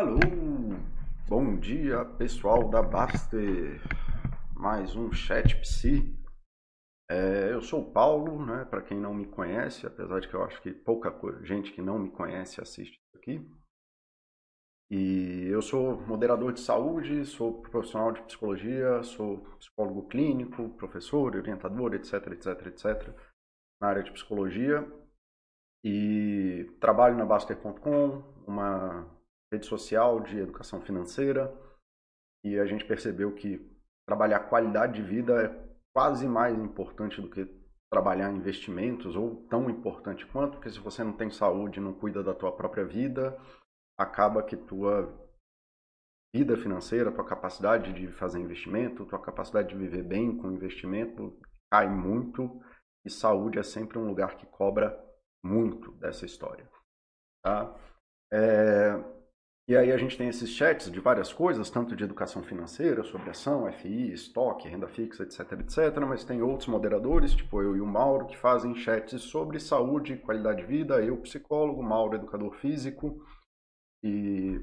Alô, bom dia pessoal da Baster, mais um chat psi. É, eu sou o Paulo, né? Para quem não me conhece, apesar de que eu acho que pouca gente que não me conhece assiste aqui. E eu sou moderador de saúde, sou profissional de psicologia, sou psicólogo clínico, professor, orientador, etc, etc, etc, na área de psicologia. E trabalho na Baster.com, uma rede social de educação financeira. E a gente percebeu que trabalhar qualidade de vida é quase mais importante do que trabalhar investimentos, ou tão importante quanto, porque se você não tem saúde, não cuida da tua própria vida, acaba que tua vida financeira, tua capacidade de fazer investimento, tua capacidade de viver bem com investimento cai muito e saúde é sempre um lugar que cobra muito dessa história. Tá? É... E aí a gente tem esses chats de várias coisas, tanto de educação financeira, sobre ação, FI, estoque, renda fixa, etc, etc, mas tem outros moderadores, tipo eu e o Mauro, que fazem chats sobre saúde, qualidade de vida, eu psicólogo, Mauro educador físico, e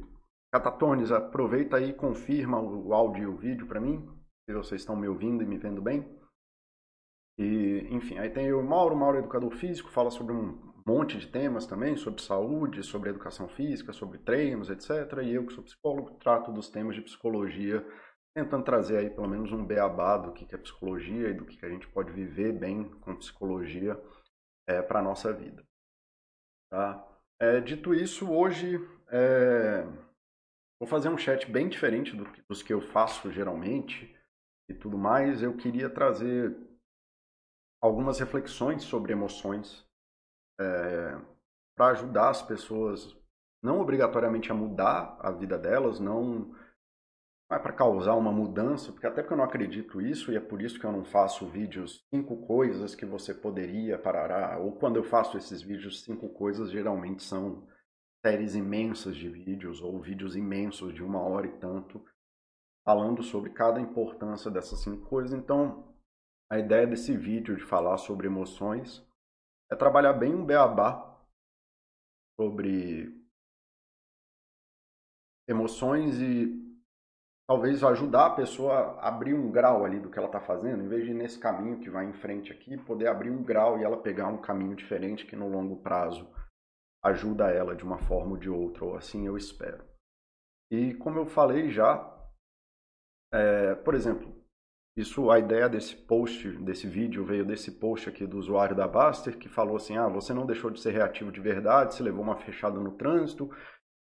Catatones, aproveita aí e confirma o áudio e o vídeo para mim, se vocês estão me ouvindo e me vendo bem. E, enfim, aí tem o Mauro, Mauro educador físico, fala sobre um monte de temas também, sobre saúde, sobre educação física, sobre treinos, etc. E eu que sou psicólogo, trato dos temas de psicologia, tentando trazer aí pelo menos um beabá do que é psicologia e do que a gente pode viver bem com psicologia é, para a nossa vida. Tá? É, dito isso, hoje é... Vou fazer um chat bem diferente do, dos que eu faço geralmente e tudo mais. Eu queria trazer algumas reflexões sobre emoções é, para ajudar as pessoas, não obrigatoriamente a mudar a vida delas, não é para causar uma mudança, porque até porque eu não acredito isso e é por isso que eu não faço vídeos cinco coisas que você poderia parar, ou quando eu faço esses vídeos cinco coisas geralmente são séries imensas de vídeos ou vídeos imensos de uma hora e tanto falando sobre cada importância dessas cinco coisas. Então, a ideia desse vídeo de falar sobre emoções é trabalhar bem um beabá sobre emoções e talvez ajudar a pessoa a abrir um grau ali do que ela está fazendo, em vez de ir nesse caminho que vai em frente aqui, poder abrir um grau e ela pegar um caminho diferente que no longo prazo ajuda ela de uma forma ou de outra, ou assim eu espero. E como eu falei já, é, por exemplo, isso, a ideia desse post, desse vídeo, veio desse post aqui do usuário da Baster, que falou assim, ah, você não deixou de ser reativo de verdade, você levou uma fechada no trânsito,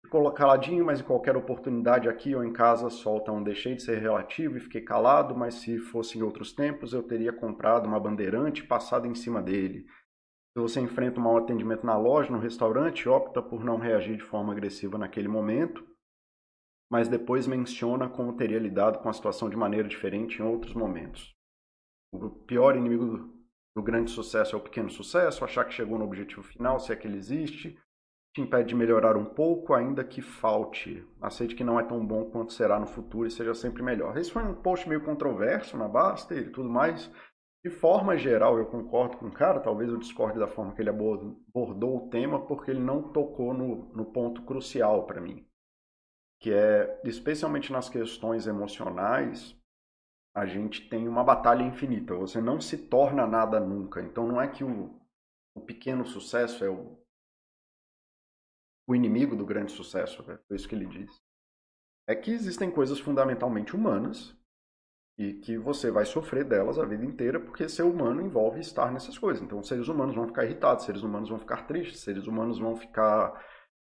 ficou caladinho, mas em qualquer oportunidade aqui ou em casa solta um deixei de ser reativo e fiquei calado, mas se fosse em outros tempos eu teria comprado uma bandeirante e passado em cima dele. Se você enfrenta um mau atendimento na loja, no restaurante, opta por não reagir de forma agressiva naquele momento, mas depois menciona como teria lidado com a situação de maneira diferente em outros momentos. O pior inimigo do, do grande sucesso é o pequeno sucesso, achar que chegou no objetivo final, se é que ele existe, te impede de melhorar um pouco, ainda que falte. Aceite que não é tão bom quanto será no futuro e seja sempre melhor. Esse foi um post meio controverso na Basta e tudo mais. De forma geral, eu concordo com o cara, talvez eu discorde da forma que ele abordou o tema, porque ele não tocou no, no ponto crucial para mim, que é, especialmente nas questões emocionais, a gente tem uma batalha infinita, você não se torna nada nunca, então não é que o, o pequeno sucesso é o, o inimigo do grande sucesso, é isso que ele diz. É que existem coisas fundamentalmente humanas e que você vai sofrer delas a vida inteira, porque ser humano envolve estar nessas coisas. Então, seres humanos vão ficar irritados, seres humanos vão ficar tristes, seres humanos vão ficar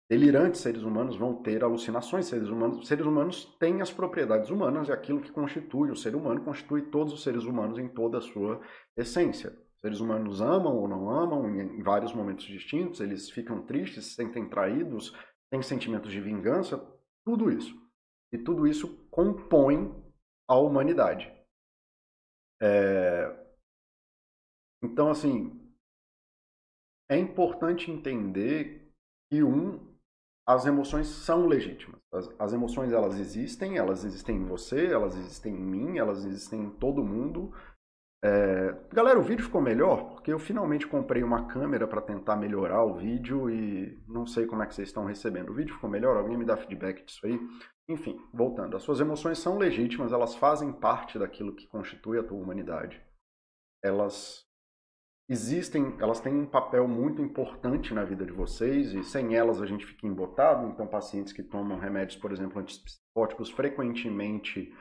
delirantes, seres humanos vão ter alucinações, seres humanos, seres humanos têm as propriedades humanas e aquilo que constitui o ser humano constitui todos os seres humanos em toda a sua essência. Seres humanos amam ou não amam em vários momentos distintos, eles ficam tristes, se sentem traídos, têm sentimentos de vingança, tudo isso. E tudo isso compõe a humanidade. É... Então, assim, é importante entender que, um, as emoções são legítimas. As, as, emoções, elas existem, elas existem em você, elas existem em mim, elas existem em todo mundo. É... Galera, o vídeo ficou melhor porque eu finalmente comprei uma câmera para tentar melhorar o vídeo e não sei como é que vocês estão recebendo. O vídeo ficou melhor? Alguém me dá feedback disso aí? Enfim, voltando. As suas emoções são legítimas, elas fazem parte daquilo que constitui a tua humanidade. Elas existem, elas têm um papel muito importante na vida de vocês e sem elas a gente fica embotado. Então, pacientes que tomam remédios, por exemplo, antipsicóticos, frequentemente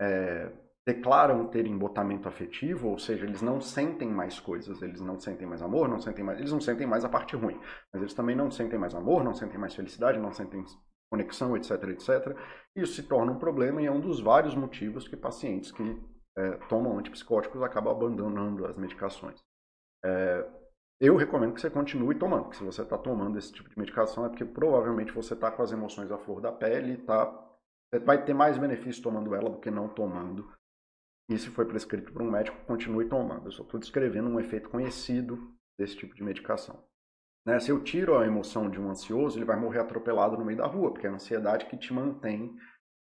é, declaram ter embotamento afetivo, ou seja, eles não sentem mais coisas, eles não sentem mais amor, não sentem mais, eles não sentem mais a parte ruim, mas eles também não sentem mais amor, não sentem mais felicidade, não sentem conexão, etc, etc. Isso se torna um problema e é um dos vários motivos que pacientes que é, tomam antipsicóticos acabam abandonando as medicações. É, eu recomendo que você continue tomando, porque se você está tomando esse tipo de medicação é porque provavelmente você está com as emoções à flor da pele, tá, vai ter mais benefício tomando ela do que não tomando. E se foi prescrito por um médico, continue tomando. Eu só estou descrevendo um efeito conhecido desse tipo de medicação. Né? Se eu tiro a emoção de um ansioso, ele vai morrer atropelado no meio da rua, porque é a ansiedade que te mantém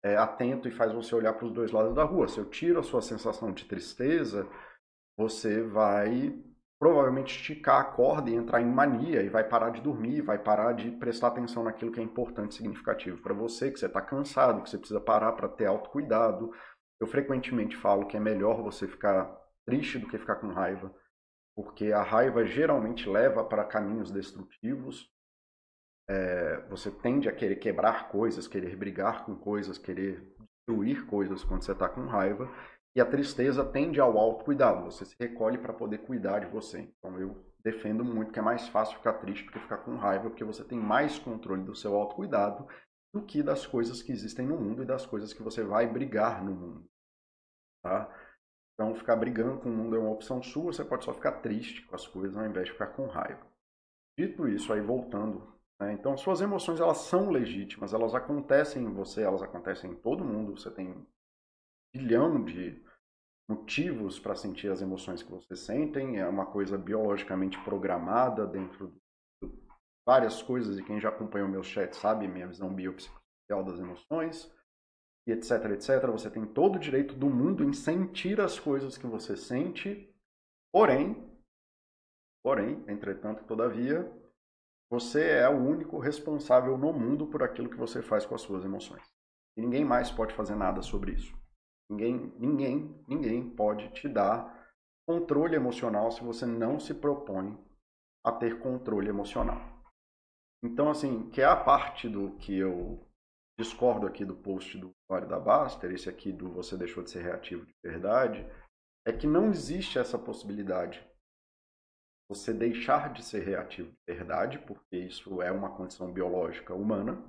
é, atento e faz você olhar para os dois lados da rua. Se eu tiro a sua sensação de tristeza, você vai provavelmente esticar a corda e entrar em mania e vai parar de dormir, vai parar de prestar atenção naquilo que é importante e significativo para você, que você está cansado, que você precisa parar para ter autocuidado. Eu frequentemente falo que é melhor você ficar triste do que ficar com raiva, porque a raiva geralmente leva para caminhos destrutivos. É, você tende a querer quebrar coisas, querer brigar com coisas, querer destruir coisas quando você está com raiva. E a tristeza tende ao autocuidado, você se recolhe para poder cuidar de você. Então eu defendo muito que é mais fácil ficar triste do que ficar com raiva, porque você tem mais controle do seu autocuidado do que das coisas que existem no mundo e das coisas que você vai brigar no mundo. Tá? Então ficar brigando com o mundo é uma opção sua, você pode só ficar triste com as coisas ao invés de ficar com raiva. Dito isso, aí voltando, né? então suas emoções elas são legítimas, elas acontecem em você, elas acontecem em todo mundo, você tem bilhão de motivos para sentir as emoções que você sentem, é uma coisa biologicamente programada dentro de várias coisas, e quem já acompanhou meu chat sabe minha visão biopsicossocial das emoções, e etc, etc. Você tem todo o direito do mundo em sentir as coisas que você sente, porém, porém, entretanto, todavia, você é o único responsável no mundo por aquilo que você faz com as suas emoções. E ninguém mais pode fazer nada sobre isso. Ninguém, ninguém, ninguém pode te dar controle emocional se você não se propõe a ter controle emocional. Então, assim, que é a parte do que eu discordo aqui do post do usuário da Baster, esse aqui do você deixou de ser reativo de verdade, é que não existe essa possibilidade. Você deixar de ser reativo de verdade, porque isso é uma condição biológica humana,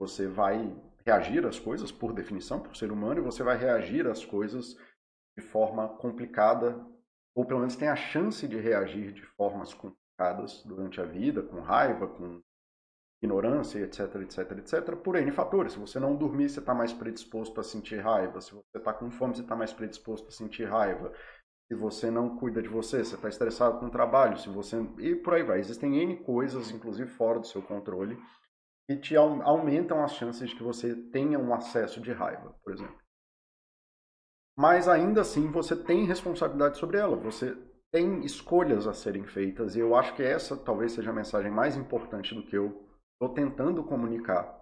você vai reagir às coisas, por definição, por ser humano, e você vai reagir às coisas de forma complicada, ou pelo menos tem a chance de reagir de formas complicadas durante a vida, com raiva, com ignorância, etc, etc, etc, por N fatores. Se você não dormir, você está mais predisposto a sentir raiva. Se você está com fome, você está mais predisposto a sentir raiva. Se você não cuida de você, você está estressado com o trabalho. Se você e por aí vai. Existem N coisas, inclusive fora do seu controle, que te aumentam as chances de que você tenha um acesso de raiva, por exemplo. Mas ainda assim você tem responsabilidade sobre ela, você tem escolhas a serem feitas e eu acho que essa talvez seja a mensagem mais importante do que eu estou tentando comunicar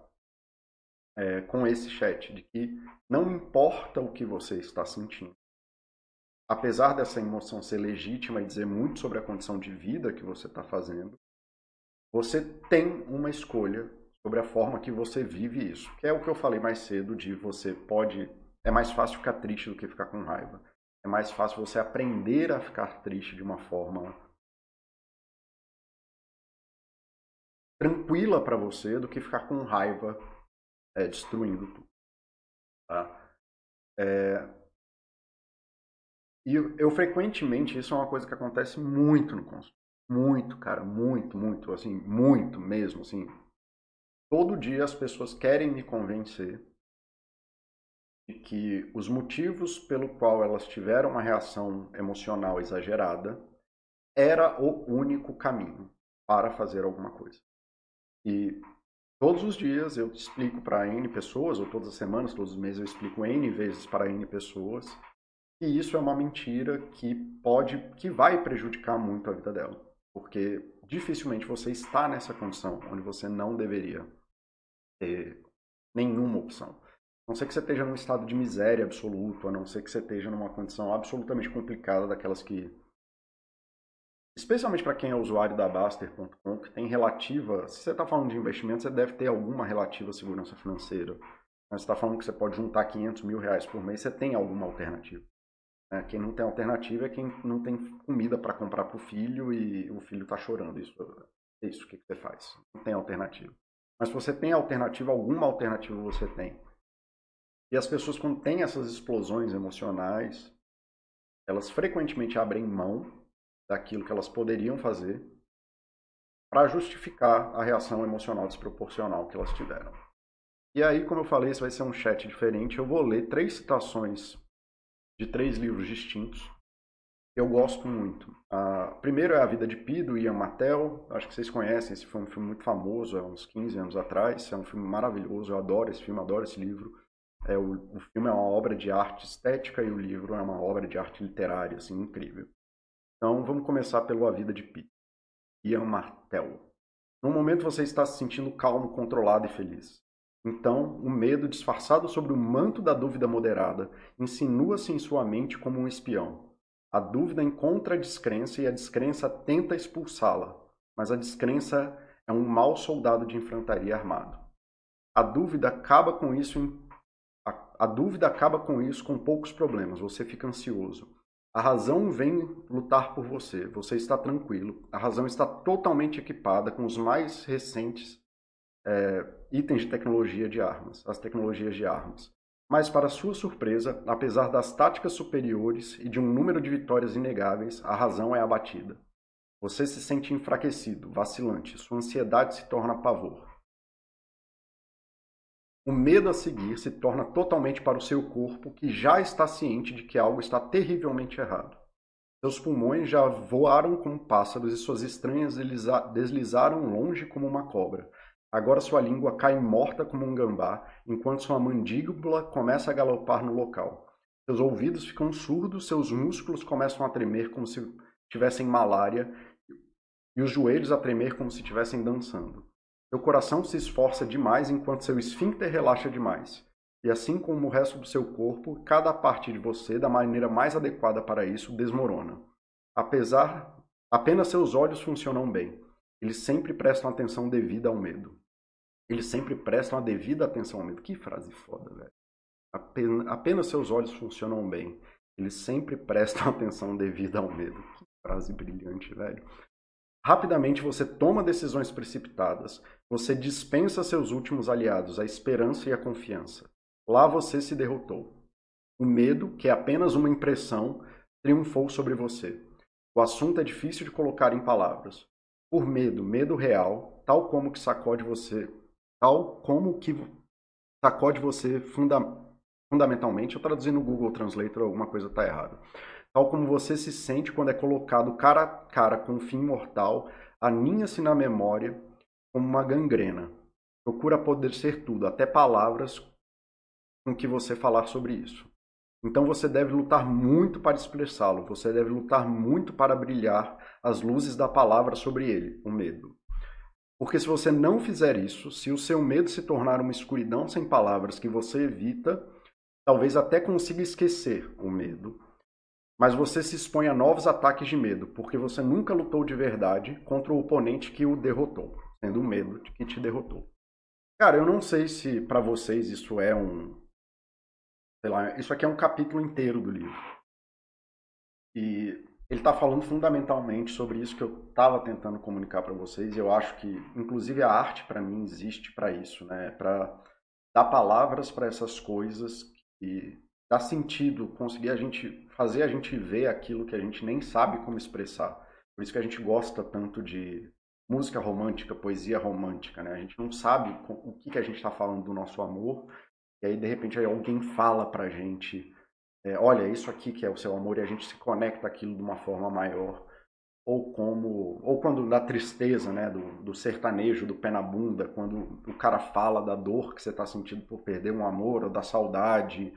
é, com esse chat, de que não importa o que você está sentindo. Apesar dessa emoção ser legítima e dizer muito sobre a condição de vida que você está fazendo, você tem uma escolha sobre a forma que você vive isso. Que é o que eu falei mais cedo de você pode é mais fácil ficar triste do que ficar com raiva. É mais fácil você aprender a ficar triste de uma forma tranquila para você do que ficar com raiva é, destruindo tudo. Tá? É... E eu, frequentemente, isso é uma coisa que acontece muito no consultório. Muito, cara, muito, muito, assim, muito mesmo, assim, todo dia as pessoas querem me convencer de que os motivos pelo qual elas tiveram uma reação emocional exagerada era o único caminho para fazer alguma coisa. E todos os dias eu explico para N pessoas, ou todas as semanas, todos os meses eu explico N vezes para N pessoas, E isso é uma mentira que pode, que vai prejudicar muito a vida dela. Porque dificilmente você está nessa condição onde você não deveria ter nenhuma opção. A não ser que você esteja num estado de miséria absoluto, a não ser que você esteja numa condição absolutamente complicada, daquelas que. Especialmente para quem é usuário da Baster.com, que tem relativa. Se você está falando de investimento, você deve ter alguma relativa segurança financeira. Mas está falando que você pode juntar 500 mil reais por mês, você tem alguma alternativa. Né? Quem não tem alternativa é quem não tem comida para comprar para o filho e o filho está chorando. Isso, é isso, que você faz? Não tem alternativa. Mas se você tem alternativa, alguma alternativa você tem. E as pessoas, quando têm essas explosões emocionais, elas frequentemente abrem mão daquilo que elas poderiam fazer para justificar a reação emocional desproporcional que elas tiveram. E aí, como eu falei, esse vai ser um chat diferente. Eu vou ler três citações de três livros distintos. Eu gosto muito. Uh, primeiro é A Vida de Pi, do Ian. Acho que vocês conhecem, esse foi um filme muito famoso há uns 15 anos atrás. É um filme maravilhoso, eu adoro esse filme, adoro esse livro. É, o, o filme é uma obra de arte estética e o livro é uma obra de arte literária, assim, incrível. Então, vamos começar pelo A Vida de Pi. Ian Martel. No momento você está se sentindo calmo, controlado e feliz. Então, o medo, disfarçado sobre o manto da dúvida moderada, insinua-se em sua mente como um espião. A dúvida encontra a descrença e a descrença tenta expulsá-la, mas a descrença é um mau soldado de infantaria armado. A dúvida acaba com isso em... a, a dúvida acaba com isso com poucos problemas. Você fica ansioso. A razão vem lutar por você. Você está tranquilo. A razão está totalmente equipada com os mais recentes é, itens de tecnologia de armas, as tecnologias de armas. Mas, para sua surpresa, apesar das táticas superiores e de um número de vitórias inegáveis, a razão é abatida. Você se sente enfraquecido, vacilante, sua ansiedade se torna pavor. O medo a seguir se torna totalmente para o seu corpo, que já está ciente de que algo está terrivelmente errado. Seus pulmões já voaram como pássaros e suas estranhas deslizaram longe como uma cobra, Agora sua língua cai morta como um gambá, enquanto sua mandíbula começa a galopar no local. Seus ouvidos ficam surdos, seus músculos começam a tremer como se tivessem malária e os joelhos a tremer como se estivessem dançando. Seu coração se esforça demais enquanto seu esfíncter relaxa demais. E assim como o resto do seu corpo, cada parte de você, da maneira mais adequada para isso, desmorona. Apesar, apenas seus olhos funcionam bem. Eles sempre prestam atenção devida ao medo. Eles sempre prestam a devida atenção ao medo. Que frase foda, velho. Apenas, apenas seus olhos funcionam bem. Eles sempre prestam atenção devida ao medo. Que frase brilhante, velho. Rapidamente você toma decisões precipitadas. Você dispensa seus últimos aliados, a esperança e a confiança. Lá você se derrotou. O medo, que é apenas uma impressão, triunfou sobre você. O assunto é difícil de colocar em palavras por medo, medo real, tal como que sacode você, tal como que sacode você funda, fundamentalmente, eu traduzi no Google Translator, alguma coisa está errada. Tal como você se sente quando é colocado cara a cara com um fim mortal, aninha-se na memória como uma gangrena. Procura poder ser tudo, até palavras com que você falar sobre isso. Então você deve lutar muito para expressá-lo, você deve lutar muito para brilhar as luzes da palavra sobre ele, o medo. Porque se você não fizer isso, se o seu medo se tornar uma escuridão sem palavras que você evita, talvez até consiga esquecer o medo. Mas você se expõe a novos ataques de medo, porque você nunca lutou de verdade contra o oponente que o derrotou, sendo o medo que te derrotou. Cara, eu não sei se para vocês isso é um sei lá, isso aqui é um capítulo inteiro do livro. E ele está falando fundamentalmente sobre isso que eu estava tentando comunicar para vocês. E eu acho que, inclusive, a arte para mim existe para isso, né? Para dar palavras para essas coisas e dar sentido, conseguir a gente fazer a gente ver aquilo que a gente nem sabe como expressar. Por isso que a gente gosta tanto de música romântica, poesia romântica, né? A gente não sabe o que, que a gente está falando do nosso amor, e aí, de repente, aí alguém fala pra gente, é, olha, isso aqui que é o seu amor, e a gente se conecta aquilo de uma forma maior. Ou como, ou quando na tristeza, né, do, do sertanejo, do pé na bunda, quando o cara fala da dor que você está sentindo por perder um amor, ou da saudade,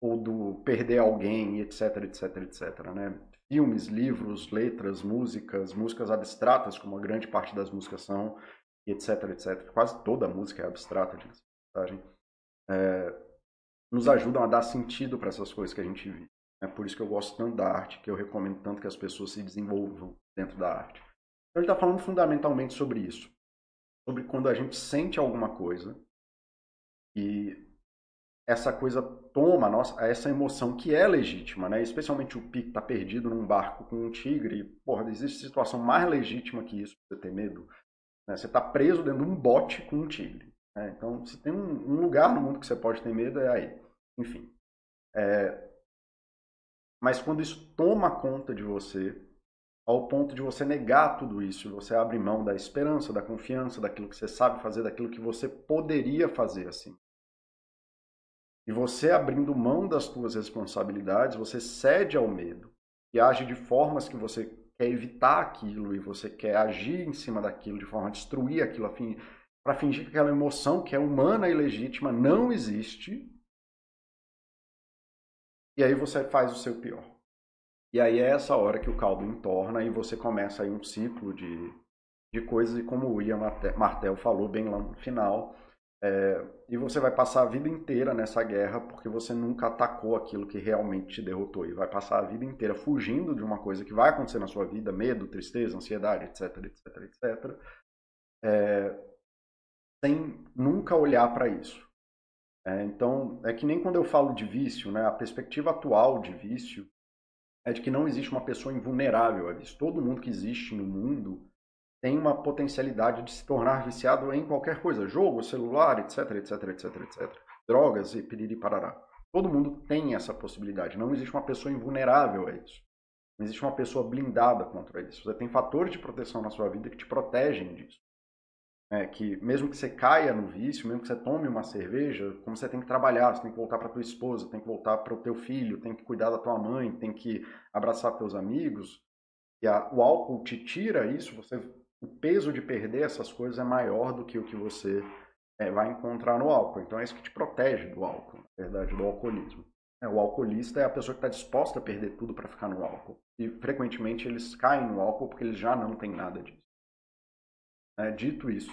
ou do perder alguém, etc, etc, etc, né? Filmes, livros, letras, músicas, músicas abstratas, como a grande parte das músicas são, etc, etc. Quase toda música é abstrata, mensagem. É, nos ajudam a dar sentido para essas coisas que a gente vive. É por isso que eu gosto tanto da arte, que eu recomendo tanto que as pessoas se desenvolvam dentro da arte. Então, ele está falando fundamentalmente sobre isso. Sobre quando a gente sente alguma coisa e essa coisa toma nossa, essa emoção que é legítima, né? Especialmente o Pique tá perdido num barco com um tigre. Porra, existe situação mais legítima que isso você ter medo. Né? Você tá preso dentro de um bote com um tigre. Né? Então, se tem um, um, lugar no mundo que você pode ter medo, é aí. Enfim. É... Mas quando isso toma conta de você, ao ponto de você negar tudo isso, você abre mão da esperança, da confiança, daquilo que você sabe fazer, daquilo que você poderia fazer assim. E você abrindo mão das suas responsabilidades, você cede ao medo e age de formas que você quer evitar aquilo e você quer agir em cima daquilo de forma a destruir aquilo para fingir que aquela emoção que é humana e legítima não existe. E aí você faz o seu pior. E aí é essa hora que o caldo entorna e você começa aí um ciclo de, de coisas, e como o William Martel falou bem lá no final, é, e você vai passar a vida inteira nessa guerra porque você nunca atacou aquilo que realmente te derrotou. E vai passar a vida inteira fugindo de uma coisa que vai acontecer na sua vida, medo, tristeza, ansiedade, etc, etc, etc, é, sem nunca olhar para isso. É, então, é que nem quando eu falo de vício, né, a perspectiva atual de vício é de que não existe uma pessoa invulnerável a vício. Todo mundo que existe no mundo tem uma potencialidade de se tornar viciado em qualquer coisa, jogo, celular, etc, etc, etc, etc. Drogas e piriri parará. Todo mundo tem essa possibilidade. Não existe uma pessoa invulnerável a isso. Não existe uma pessoa blindada contra isso. Você tem fatores de proteção na sua vida que te protegem disso. É, que mesmo que você caia no vício, mesmo que você tome uma cerveja, como você tem que trabalhar, você tem que voltar para tua esposa, tem que voltar para o teu filho, tem que cuidar da tua mãe, tem que abraçar teus amigos, e a, o álcool te tira isso, você o peso de perder essas coisas é maior do que o que você é, vai encontrar no álcool. Então é isso que te protege do álcool, na verdade, do alcoolismo. É, o alcoolista é a pessoa que está disposta a perder tudo para ficar no álcool. E frequentemente eles caem no álcool porque eles já não têm nada disso. É, dito isso,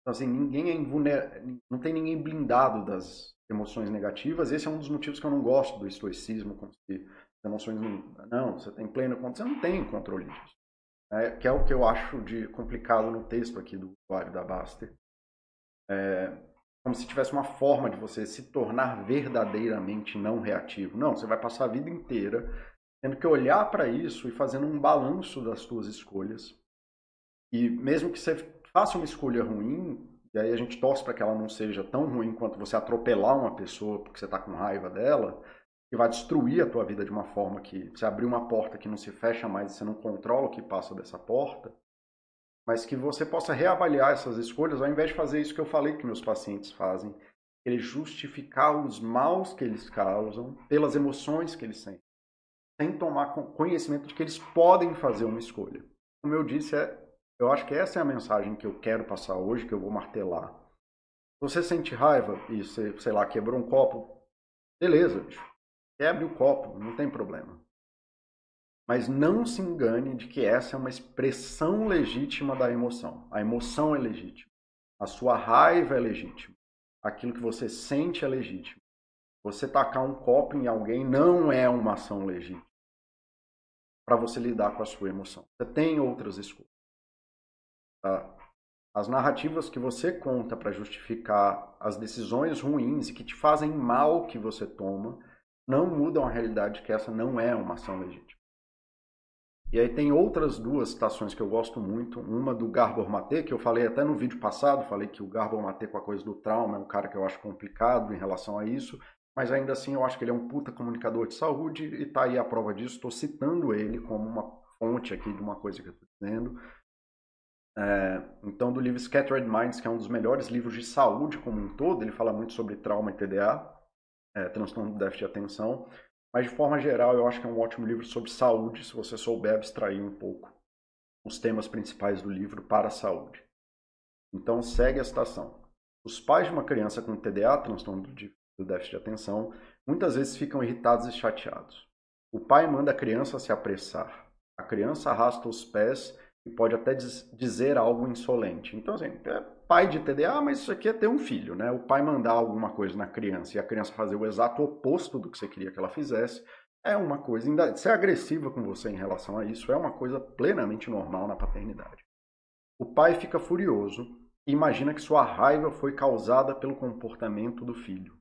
então, assim, ninguém é invulner... não tem ninguém blindado das emoções negativas. Esse é um dos motivos que eu não gosto do estoicismo, como se emoções não, não, você tem pleno controle, você não tem controle disso é, que é o que eu acho de complicado no texto aqui do usuário da Baster. É, como se tivesse uma forma de você se tornar verdadeiramente não reativo. Não, você vai passar a vida inteira tendo que olhar para isso e fazendo um balanço das suas escolhas. E mesmo que você faça uma escolha ruim, e aí a gente torce para que ela não seja tão ruim quanto você atropelar uma pessoa porque você está com raiva dela, que vai destruir a tua vida de uma forma que você abrir uma porta que não se fecha mais você não controla o que passa dessa porta, mas que você possa reavaliar essas escolhas ao invés de fazer isso que eu falei que meus pacientes fazem, eles justificar os maus que eles causam pelas emoções que eles sentem, sem tomar conhecimento de que eles podem fazer uma escolha. Como eu disse, é, eu acho que essa é a mensagem que eu quero passar hoje, que eu vou martelar. Você sente raiva e você, sei lá, quebrou um copo, beleza, bicho Quebre o copo, não tem problema. Mas não se engane de que essa é uma expressão legítima da emoção. A emoção é legítima. A sua raiva é legítima. Aquilo que você sente é legítimo. Você tacar um copo em alguém não é uma ação legítima para você lidar com a sua emoção. Você tem outras escolhas. As narrativas que você conta para justificar as decisões ruins e que te fazem mal que você toma não mudam a realidade que essa não é uma ação legítima. E aí tem outras duas citações que eu gosto muito. Uma do Garbor Mate, que eu falei até no vídeo passado, falei que o Garbor Mate com a coisa do trauma é um cara que eu acho complicado em relação a isso, mas ainda assim eu acho que ele é um puta comunicador de saúde e tá aí a prova disso. Estou citando ele como uma fonte aqui de uma coisa que eu estou dizendo. É, então, do livro Scattered Minds, que é um dos melhores livros de saúde como um todo, ele fala muito sobre trauma e TDA é, transtorno do déficit de atenção. Mas de forma geral, eu acho que é um ótimo livro sobre saúde, se você souber abstrair um pouco os temas principais do livro para a saúde. Então segue a citação. Os pais de uma criança com TDA, transtorno do do déficit de atenção, muitas vezes ficam irritados e chateados. O pai manda a criança se apressar. A criança arrasta os pés e pode até dizer algo insolente. Então, assim, é pai de TDA, mas isso aqui é ter um filho, né? O pai mandar alguma coisa na criança e a criança fazer o exato oposto do que você queria que ela fizesse, é uma coisa, ainda ser agressiva com você em relação a isso, é uma coisa plenamente normal na paternidade. O pai fica furioso e imagina que sua raiva foi causada pelo comportamento do filho.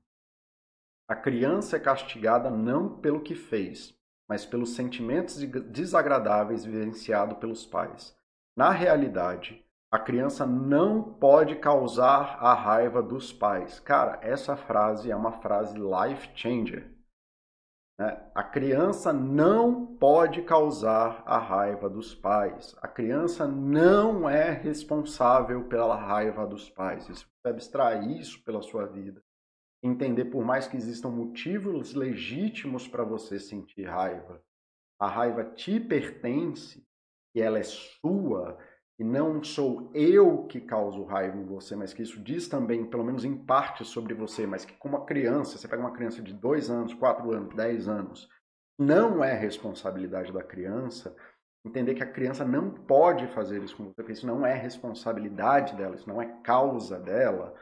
A criança é castigada não pelo que fez, mas pelos sentimentos desagradáveis vivenciados pelos pais. Na realidade, a criança não pode causar a raiva dos pais. Cara, essa frase é uma frase life changer. Né? A criança não pode causar a raiva dos pais. A criança não é responsável pela raiva dos pais. Você precisa abstrair isso pela sua vida. Entender, por mais que existam motivos legítimos para você sentir raiva, a raiva te pertence e ela é sua, e não sou eu que causo raiva em você, mas que isso diz também, pelo menos em parte, sobre você, mas que como uma criança, você pega uma criança de 2 anos, 4 anos, 10 anos, não é responsabilidade da criança entender que a criança não pode fazer isso com você, porque isso não é responsabilidade dela, isso não é causa dela.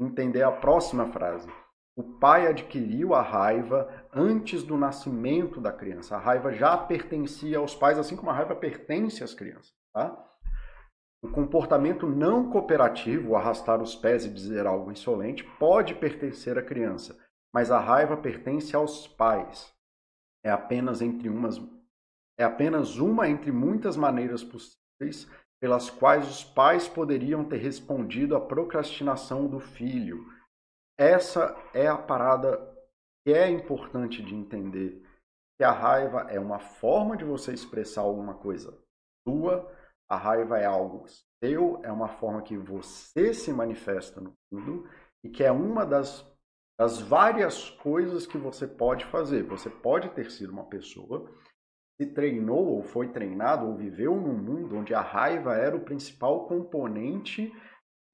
Entender a próxima frase. O pai adquiriu a raiva antes do nascimento da criança. A raiva já pertencia aos pais, assim como a raiva pertence às crianças. Tá? O comportamento não cooperativo, arrastar os pés e dizer algo insolente, pode pertencer à criança, mas a raiva pertence aos pais. É apenas entre umas é apenas uma entre muitas maneiras possíveis pelas quais os pais poderiam ter respondido à procrastinação do filho. Essa é a parada que é importante de entender, que a raiva é uma forma de você expressar alguma coisa sua, a raiva é algo seu, é uma forma que você se manifesta no mundo e que é uma das, das várias coisas que você pode fazer. Você pode ter sido uma pessoa que treinou ou foi treinado ou viveu num mundo onde a raiva era o principal componente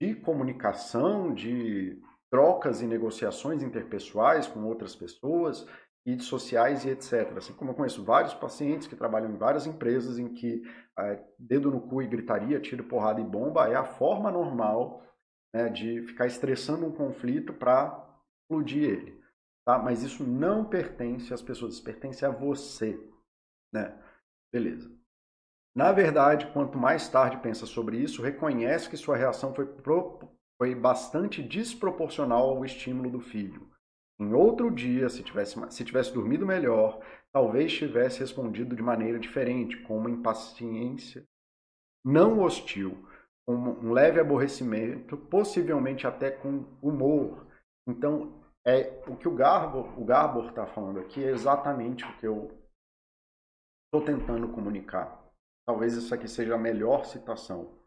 de comunicação, de trocas e negociações interpessoais com outras pessoas, redes sociais e etc. Assim como eu conheço vários pacientes que trabalham em várias empresas em que é, dedo no cu e gritaria, tiro, porrada e bomba é a forma normal né, de ficar estressando um conflito para explodir ele. Tá? Mas isso não pertence às pessoas, isso pertence a você. Né? Beleza. Na verdade, quanto mais tarde pensa sobre isso, reconhece que sua reação foi, pro, foi bastante desproporcional ao estímulo do filho. Em outro dia, se tivesse, se tivesse dormido melhor, talvez tivesse respondido de maneira diferente, com uma impaciência não hostil, com um leve aborrecimento, possivelmente até com humor. Então, é o que o Garbor está falando aqui é exatamente o que eu estou tentando comunicar. Talvez isso aqui seja a melhor citação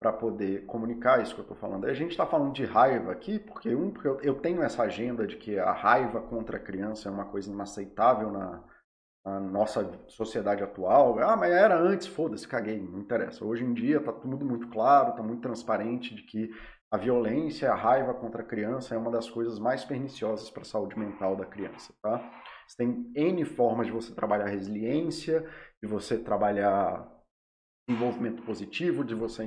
para poder comunicar isso que eu estou falando. A gente está falando de raiva aqui, porque um, porque eu, tenho essa agenda de que a raiva contra a criança é uma coisa inaceitável na, na nossa sociedade atual. Ah, mas era antes, foda-se, caguei, não interessa. Hoje em dia está tudo muito claro, está muito transparente de que a violência, a raiva contra a criança é uma das coisas mais perniciosas para a saúde mental da criança, tá? Você tem N formas de você trabalhar resiliência, de você trabalhar desenvolvimento positivo, de você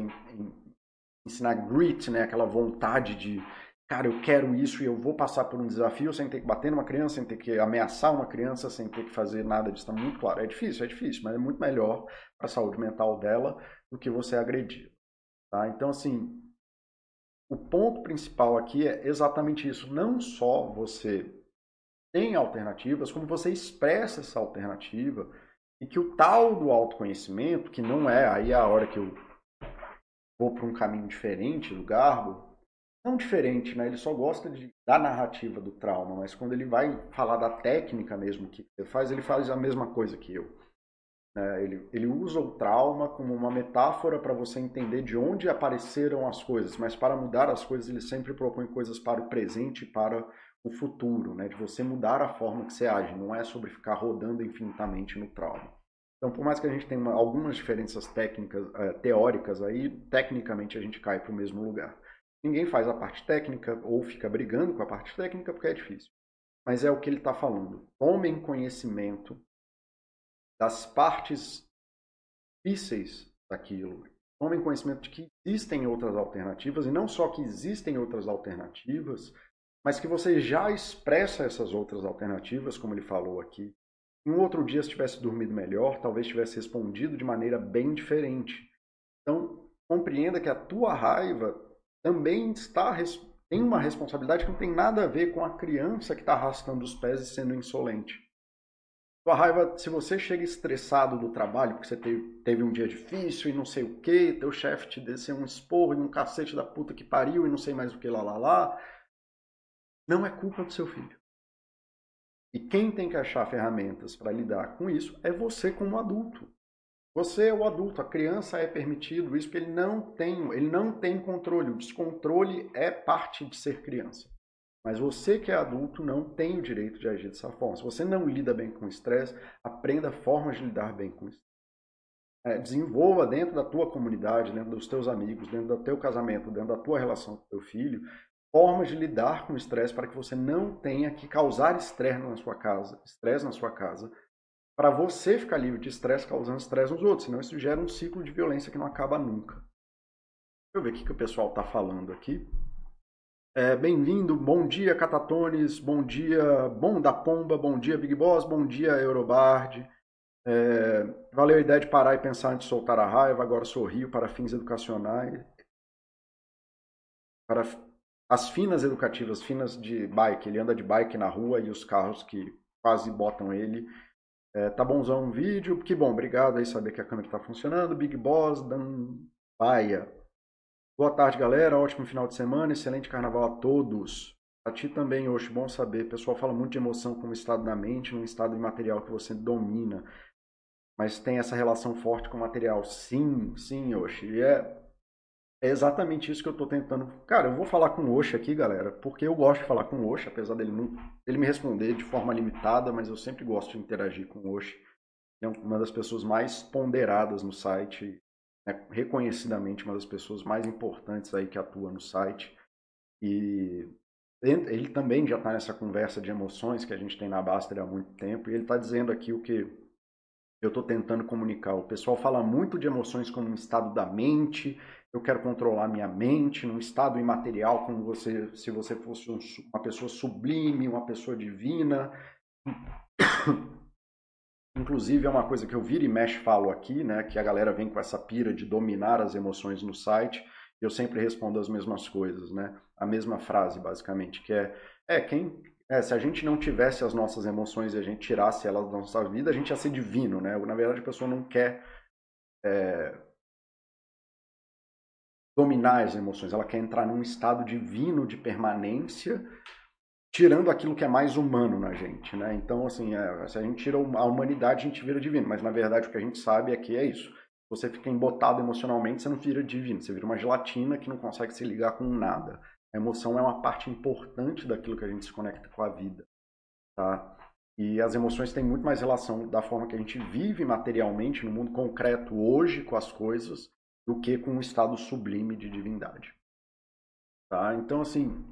ensinar grit, né? aquela vontade de, cara, eu quero isso e eu vou passar por um desafio sem ter que bater numa criança, sem ter que ameaçar uma criança, sem ter que fazer nada disso. Está muito claro. É difícil, é difícil, mas é muito melhor para a saúde mental dela do que você agredir. Tá? Então, assim, o ponto principal aqui é exatamente isso. Não só você tem alternativas, como você expressa essa alternativa e que o tal do autoconhecimento, que não é aí a hora que eu vou para um caminho diferente do Garbo, não diferente, né? Ele só gosta de, da narrativa do trauma, mas quando ele vai falar da técnica mesmo que você faz, ele faz a mesma coisa que eu. É, ele, ele usa o trauma como uma metáfora para você entender de onde apareceram as coisas, mas para mudar as coisas ele sempre propõe coisas para o presente e para o futuro, né? de você mudar a forma que você age, não é sobre ficar rodando infinitamente no trauma. Então, por mais que a gente tenha algumas diferenças técnicas, uh, teóricas aí, tecnicamente a gente cai para o mesmo lugar. Ninguém faz a parte técnica ou fica brigando com a parte técnica porque é difícil. Mas é o que ele está falando. Tomem conhecimento das partes difíceis daquilo. Tomem conhecimento de que existem outras alternativas e não só que existem outras alternativas, mas que você já expressa essas outras alternativas, como ele falou aqui. Em um outro dia, se tivesse dormido melhor, talvez tivesse respondido de maneira bem diferente. Então, compreenda que a tua raiva também está tem uma responsabilidade que não tem nada a ver com a criança que está arrastando os pés e sendo insolente. Tua raiva, se você chega estressado do trabalho porque você teve, teve um dia difícil e não sei o que, teu chefe te desceu um esporro e um cacete da puta que pariu e não sei mais o que lá lá lá, não é culpa do seu filho. E quem tem que achar ferramentas para lidar com isso é você como adulto. Você é o adulto, a criança é permitido isso porque ele não tem, ele não tem controle. O descontrole é parte de ser criança. Mas você que é adulto não tem o direito de agir dessa forma. Se você não lida bem com o estresse, aprenda formas de lidar bem com isso. É, desenvolva dentro da tua comunidade, dentro dos teus amigos, dentro do teu casamento, dentro da tua relação com o teu filho, formas de lidar com o estresse para que você não tenha que causar estresse na sua casa, estresse na sua casa, para você ficar livre de estresse causando estresse nos outros, senão isso gera um ciclo de violência que não acaba nunca. Deixa eu ver o que o pessoal está falando aqui. É, Bem-vindo, bom dia Catatones, bom dia Bom da Pomba, bom dia Big Boss, bom dia Eurobard. É, valeu a ideia de parar e pensar antes de soltar a raiva, agora sorrio para fins educacionais. Para as finas educativas, finas de bike, ele anda de bike na rua e os carros que quase botam ele é, tá bonzão o vídeo. Que bom, obrigado aí saber que a câmera está funcionando. Big Boss, Dan Baia. Boa tarde, galera. Ótimo final de semana. Excelente carnaval a todos. A ti também, Oxe, bom saber. O pessoal fala muito de emoção como estado da mente, num estado imaterial que você domina. Mas tem essa relação forte com o material. Sim, sim, Oxe. E é é exatamente isso que eu estou tentando. Cara, eu vou falar com o Osh aqui, galera, porque eu gosto de falar com o Osh, apesar dele não, ele me responder de forma limitada, mas eu sempre gosto de interagir com o Osh. É uma das pessoas mais ponderadas no site, é reconhecidamente uma das pessoas mais importantes aí que atua no site. E ele também já está nessa conversa de emoções que a gente tem na Baster há muito tempo, e ele está dizendo aqui o que eu estou tentando comunicar. O pessoal fala muito de emoções como um estado da mente, eu quero controlar minha mente num estado imaterial, como você, se você fosse uma pessoa sublime, uma pessoa divina. Inclusive, é uma coisa que eu viro e mexe falo aqui, né? Que a galera vem com essa pira de dominar as emoções no site. Eu sempre respondo as mesmas coisas, né? A mesma frase, basicamente, que é: é, quem. É, se a gente não tivesse as nossas emoções e a gente tirasse elas da nossa vida, a gente ia ser divino, né? Na verdade, a pessoa não quer. É, dominar as emoções, ela quer entrar num estado divino de permanência, tirando aquilo que é mais humano na gente, né? Então, assim, é, se a gente tira a humanidade, a gente vira divino, mas na verdade o que a gente sabe é que é isso. Você fica embotado emocionalmente, você não vira divino, você vira uma gelatina que não consegue se ligar com nada. A emoção é uma parte importante daquilo que a gente se conecta com a vida, tá? E as emoções têm muito mais relação da forma que a gente vive materialmente no mundo concreto hoje com as coisas do que com um estado sublime de divindade. Tá? Então, assim,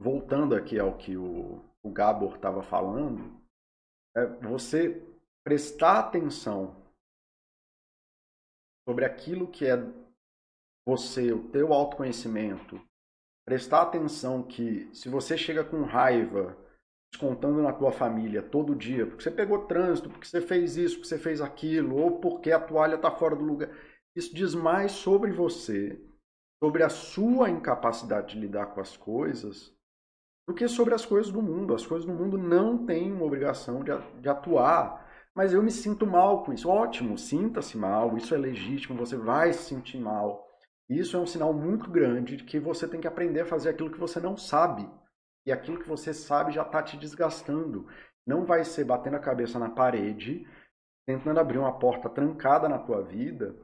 voltando aqui ao que o, o Gabor estava falando, é você prestar atenção sobre aquilo que é você, o teu autoconhecimento, prestar atenção que se você chega com raiva, descontando na tua família todo dia, porque você pegou trânsito, porque você fez isso, porque você fez aquilo, ou porque a toalha está fora do lugar isso diz mais sobre você, sobre a sua incapacidade de lidar com as coisas, do que sobre as coisas do mundo. As coisas do mundo não têm uma obrigação de, atuar. Mas eu me sinto mal com isso. Ótimo, sinta-se mal, isso é legítimo, você vai se sentir mal. Isso é um sinal muito grande de que você tem que aprender a fazer aquilo que você não sabe. E aquilo que você sabe já está te desgastando. Não vai ser batendo a cabeça na parede, tentando abrir uma porta trancada na tua vida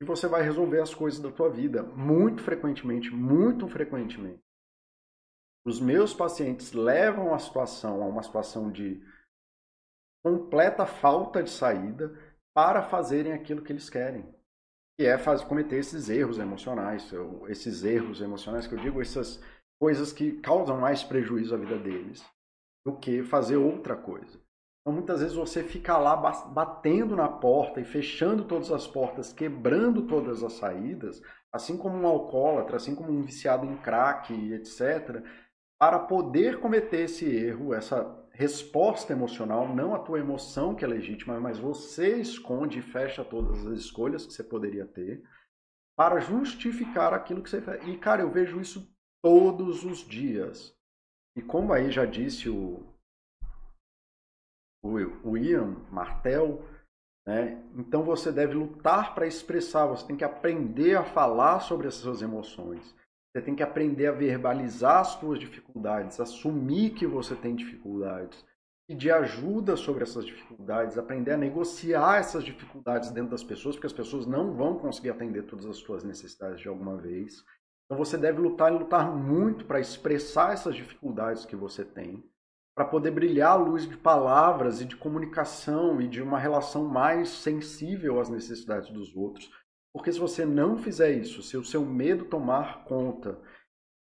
e você vai resolver as coisas da tua vida muito frequentemente, muito frequentemente. Os meus pacientes levam a situação a uma situação de completa falta de saída para fazerem aquilo que eles querem. que é fazer, cometer esses erros emocionais, esses erros emocionais que eu digo, essas coisas que causam mais prejuízo à vida deles do que fazer outra coisa. Então, muitas vezes você fica lá batendo na porta e fechando todas as portas, quebrando todas as saídas, assim como um alcoólatra, assim como um viciado em crack, etc., para poder cometer esse erro, essa resposta emocional, não a tua emoção que é legítima, mas você esconde e fecha todas as escolhas que você poderia ter para justificar aquilo que você fez. E, cara, eu vejo isso todos os dias. E como aí já disse o, o, Ian Martel, né? então você deve lutar para expressar, você tem que aprender a falar sobre as suas emoções. Você tem que aprender a verbalizar as suas dificuldades, assumir que você tem dificuldades, pedir ajuda sobre essas dificuldades, aprender a negociar essas dificuldades dentro das pessoas, porque as pessoas não vão conseguir atender todas as suas necessidades de alguma vez. Então você deve lutar e lutar muito para expressar essas dificuldades que você tem, para poder brilhar a luz de palavras e de comunicação e de uma relação mais sensível às necessidades dos outros porque se você não fizer isso, se o seu medo tomar conta,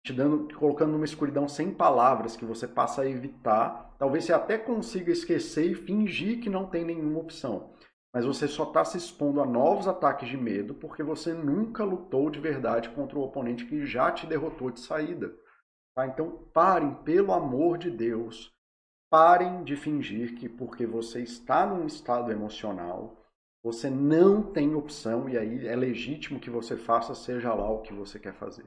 te dando, te colocando numa escuridão sem palavras que você passa a evitar, talvez você até consiga esquecer e fingir que não tem nenhuma opção. Mas você só está se expondo a novos ataques de medo porque você nunca lutou de verdade contra o oponente que já te derrotou de saída. Tá? Então parem, pelo amor de Deus, parem de fingir que porque você está num estado emocional, você não tem opção e aí é legítimo que você faça seja lá o que você quer fazer.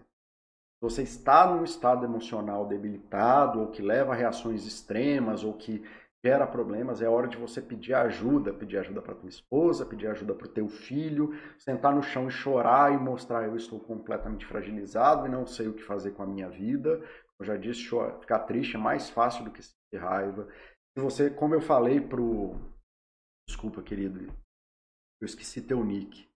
Você está num estado emocional debilitado ou que leva a reações extremas ou que gera problemas, é hora de você pedir ajuda, pedir ajuda para tua esposa, pedir ajuda para o teu filho, sentar no chão e chorar e mostrar eu estou completamente fragilizado e não sei o que fazer com a minha vida. Eu já disse, ficar triste é mais fácil do que sentir raiva. Se você, como eu falei pro desculpa, querido, eu esqueci teu nick.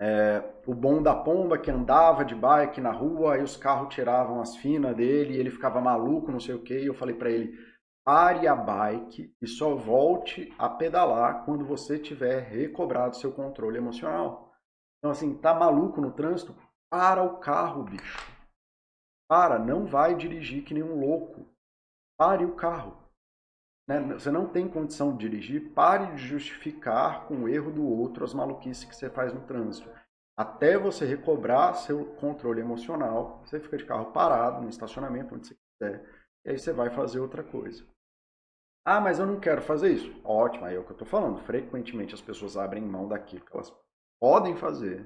É, o bom da pomba que andava de bike na rua, aí os carros tiravam as finas dele, ele ficava maluco, não sei o que, e eu falei para ele, pare a bike e só volte a pedalar quando você tiver recobrado seu controle emocional. Então assim, tá maluco no trânsito? Para o carro, bicho. Para, não vai dirigir que nem um louco. Pare o carro. Né? Você não tem condição de dirigir, pare de justificar com o erro do outro as maluquices que você faz no trânsito. Até você recobrar seu controle emocional, você fica de carro parado no estacionamento, onde você quiser, e aí você vai fazer outra coisa. Ah, mas eu não quero fazer isso. Ótimo, aí é o que eu estou falando. Frequentemente as pessoas abrem mão daquilo que elas podem fazer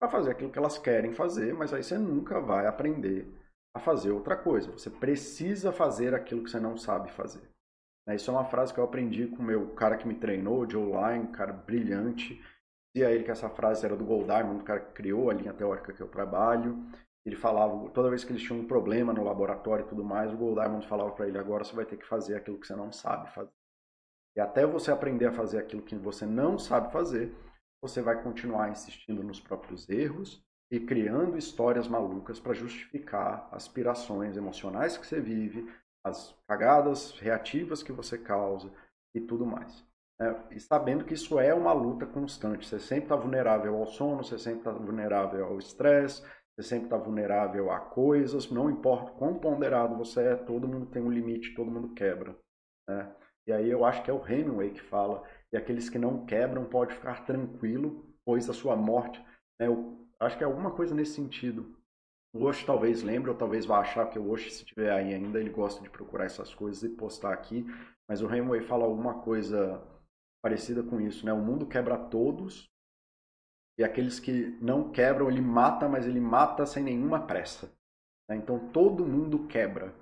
para fazer aquilo que elas querem fazer, mas aí você nunca vai aprender a fazer outra coisa. Você precisa fazer aquilo que você não sabe fazer. Né, isso é uma frase que eu aprendi com o meu cara que me treinou, Joe Line, um cara brilhante. Dizia ele que essa frase era do Goldman, o cara que criou a linha teórica que eu trabalho. Ele falava, toda vez que eles tinham um problema no laboratório e tudo mais, o Goldman falava para ele, agora você vai ter que fazer aquilo que você não sabe fazer. E até você aprender a fazer aquilo que você não sabe fazer, você vai continuar insistindo nos próprios erros e criando histórias malucas para justificar aspirações emocionais que você vive, as cagadas reativas que você causa e tudo mais. Né? E sabendo que isso é uma luta constante. Você sempre está vulnerável ao sono, você sempre está vulnerável ao estresse, você sempre está vulnerável a coisas, não importa quão ponderado você é, todo mundo tem um limite, todo mundo quebra. Né? E aí eu acho que é o Hemingway que fala, e aqueles que não quebram pode ficar tranquilo, pois a sua morte, né? eu acho que é alguma coisa nesse sentido. O Osh talvez lembre, ou talvez vá achar que o Osh, se tiver aí ainda, ele gosta de procurar essas coisas e postar aqui. Mas o Hemingway fala alguma coisa parecida com isso, né? O mundo quebra todos e aqueles que não quebram, ele mata, mas ele mata sem nenhuma pressa. Né? Então todo mundo quebra.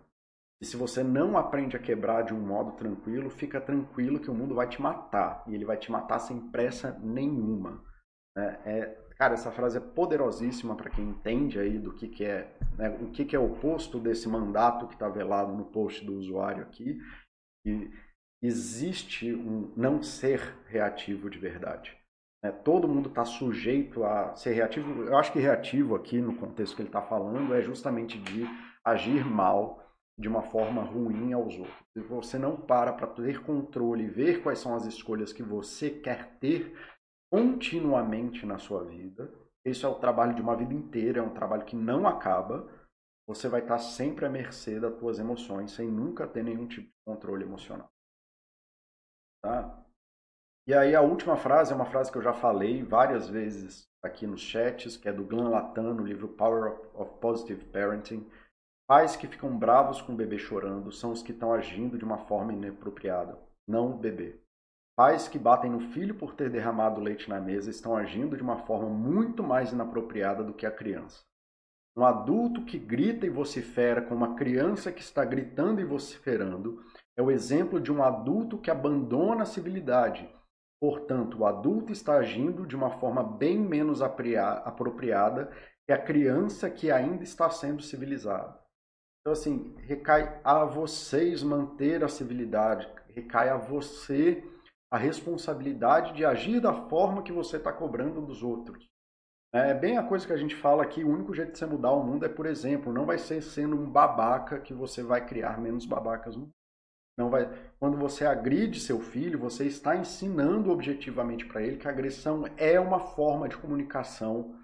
E se você não aprende a quebrar de um modo tranquilo, fica tranquilo que o mundo vai te matar. E ele vai te matar sem pressa nenhuma. Né? É, Cara, essa frase é poderosíssima para quem entende aí do que, que é, né, o que, que é oposto desse mandato que está velado no post do usuário aqui. E existe um não ser reativo de verdade. Né? Todo mundo está sujeito a ser reativo. Eu acho que reativo aqui, no contexto que ele está falando, é justamente de agir mal de uma forma ruim aos outros. Se você não para para ter controle, ver quais são as escolhas que você quer ter, continuamente na sua vida. Isso é o trabalho de uma vida inteira, é um trabalho que não acaba. Você vai estar sempre à mercê das suas emoções, sem nunca ter nenhum tipo de controle emocional. Tá? E aí a última frase é uma frase que eu já falei várias vezes aqui nos chats, que é do Glenn Latan, no livro Power of Positive Parenting. Pais que ficam bravos com o bebê chorando são os que estão agindo de uma forma inapropriada, não o bebê. Pais que batem no filho por ter derramado leite na mesa estão agindo de uma forma muito mais inapropriada do que a criança. Um adulto que grita e vocifera com uma criança que está gritando e vociferando é o exemplo de um adulto que abandona a civilidade. Portanto, o adulto está agindo de uma forma bem menos apropriada que a criança que ainda está sendo civilizada. Então, assim, recai a vocês manter a civilidade, recai a você a responsabilidade de agir da forma que você está cobrando dos outros. É bem a coisa que a gente fala aqui, o único jeito de você mudar o mundo é, por exemplo, não vai ser sendo um babaca que você vai criar menos babacas no não vai. Quando você agride seu filho, você está ensinando objetivamente para ele que a agressão é uma forma de comunicação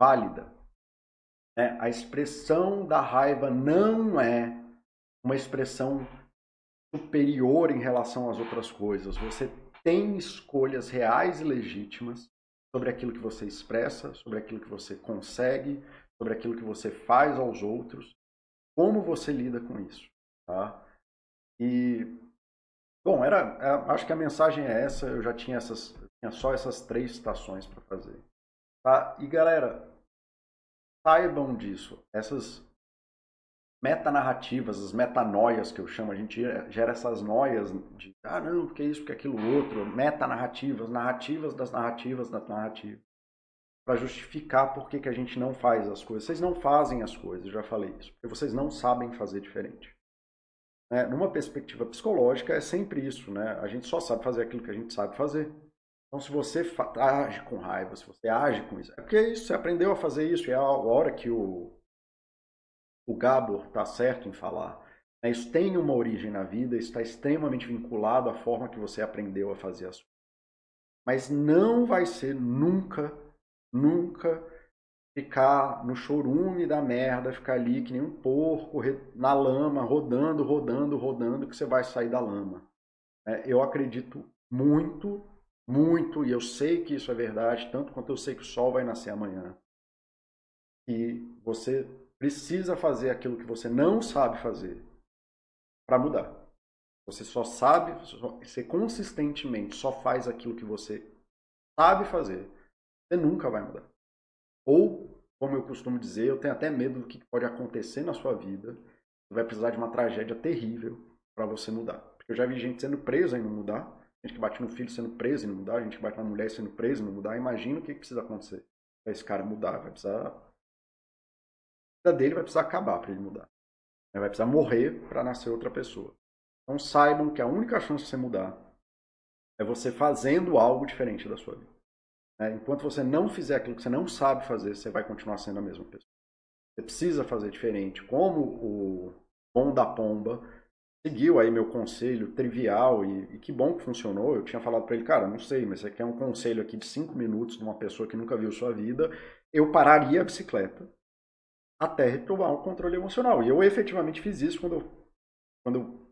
válida. É, a expressão da raiva não é uma expressão superior em relação às outras coisas. Você tem escolhas reais e legítimas sobre aquilo que você expressa, sobre aquilo que você consegue, sobre aquilo que você faz aos outros, como você lida com isso, tá? E bom, era, é, acho que a mensagem é essa, eu já tinha essas tinha só essas três citações para fazer. Tá? E galera, saibam disso. Essas metanarrativas, as metanoias que eu chamo, a gente gera essas noias de, ah, não, porque isso, porque aquilo outro, metanarrativas, narrativas das narrativas das narrativas, para justificar por que, que a gente não faz as coisas. Vocês não fazem as coisas, já falei isso, porque vocês não sabem fazer diferente. É, numa perspectiva psicológica, é sempre isso, né? A gente só sabe fazer aquilo que a gente sabe fazer. Então, se você age com raiva, se você age com isso, é porque isso, você aprendeu a fazer isso, e é a hora que o o Gabor está certo em falar. Né? Isso tem uma origem na vida, está extremamente vinculado à forma que você aprendeu a fazer as coisas. Mas não vai ser nunca, nunca ficar no chorume da merda, ficar ali que nem um porco na lama, rodando, rodando, rodando, que você vai sair da lama. É, eu acredito muito, muito, e eu sei que isso é verdade, tanto quanto eu sei que o sol vai nascer amanhã, que você precisa fazer aquilo que você não sabe fazer para mudar. Você só sabe, você consistentemente só faz aquilo que você sabe fazer, você nunca vai mudar. Ou, como eu costumo dizer, eu tenho até medo do que pode acontecer na sua vida. Você vai precisar de uma tragédia terrível para você mudar. Porque eu já vi gente sendo presa e não mudar, gente que bate no filho sendo preso e não mudar, gente que bate na mulher sendo presa e não mudar. Imagina o que precisa acontecer para esse cara mudar. Vai precisar dele vai precisar acabar para ele mudar. Ele vai precisar morrer para nascer outra pessoa. Então saibam que a única chance de você mudar é você fazendo algo diferente da sua vida. É, enquanto você não fizer aquilo que você não sabe fazer, você vai continuar sendo a mesma pessoa. Você precisa fazer diferente. Como o bom da pomba seguiu aí meu conselho trivial e, e que bom que funcionou. Eu tinha falado para ele, cara, não sei, mas você quer um conselho aqui de cinco minutos de uma pessoa que nunca viu sua vida, eu pararia a bicicleta até retomar o controle emocional. E eu efetivamente fiz isso quando eu, quando eu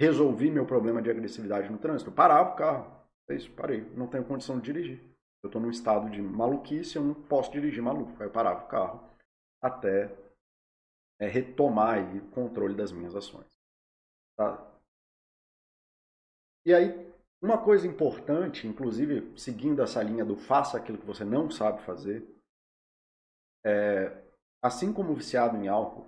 resolvi meu problema de agressividade no trânsito. Eu parava o carro. É isso, parei. Não tenho condição de dirigir. Eu estou num estado de maluquice, eu não posso dirigir maluco. Aí eu parava o carro até é, retomar aí, o controle das minhas ações. Tá? E aí, uma coisa importante, inclusive seguindo essa linha do faça aquilo que você não sabe fazer, é, assim como viciado em álcool,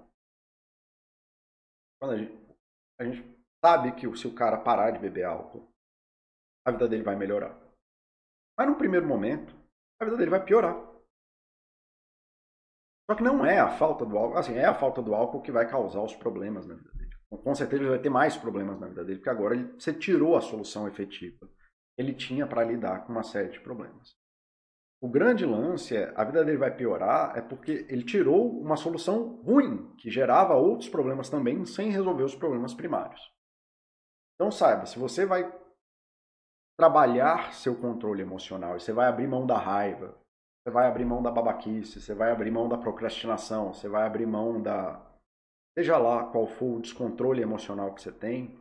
quando a gente, a gente sabe que se o cara parar de beber álcool, a vida dele vai melhorar. Mas no primeiro momento, a vida dele vai piorar. Só que não é a falta do álcool, assim, é a falta do álcool que vai causar os problemas na vida dele. Com certeza ele vai ter mais problemas na vida dele, porque agora ele, você tirou a solução efetiva. Ele tinha para lidar com uma série de problemas. O grande lance é, a vida dele vai piorar é porque ele tirou uma solução ruim, que gerava outros problemas também, sem resolver os problemas primários. Então saiba, se você vai trabalhar seu controle emocional. Você vai abrir mão da raiva, você vai abrir mão da babaquice, você vai abrir mão da procrastinação, você vai abrir mão da. Seja lá qual for o descontrole emocional que você tem,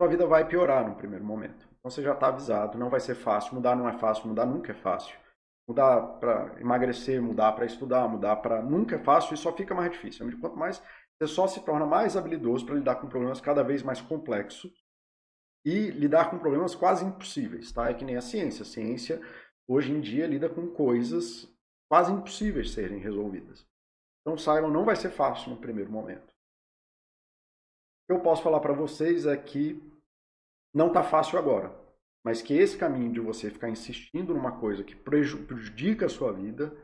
sua vida vai piorar no primeiro momento. Então você já está avisado, não vai ser fácil, mudar não é fácil, mudar nunca é fácil. Mudar para emagrecer, mudar para estudar, mudar para. Nunca é fácil e só fica mais difícil. Quanto mais você só se torna mais habilidoso para lidar com problemas cada vez mais complexos e lidar com problemas quase impossíveis, tá? É que nem a ciência. A ciência hoje em dia lida com coisas quase impossíveis de serem resolvidas. Então saibam, não vai ser fácil no primeiro momento. O que eu posso falar para vocês é que não está fácil agora, mas que esse caminho de você ficar insistindo numa coisa que prejudica a sua vida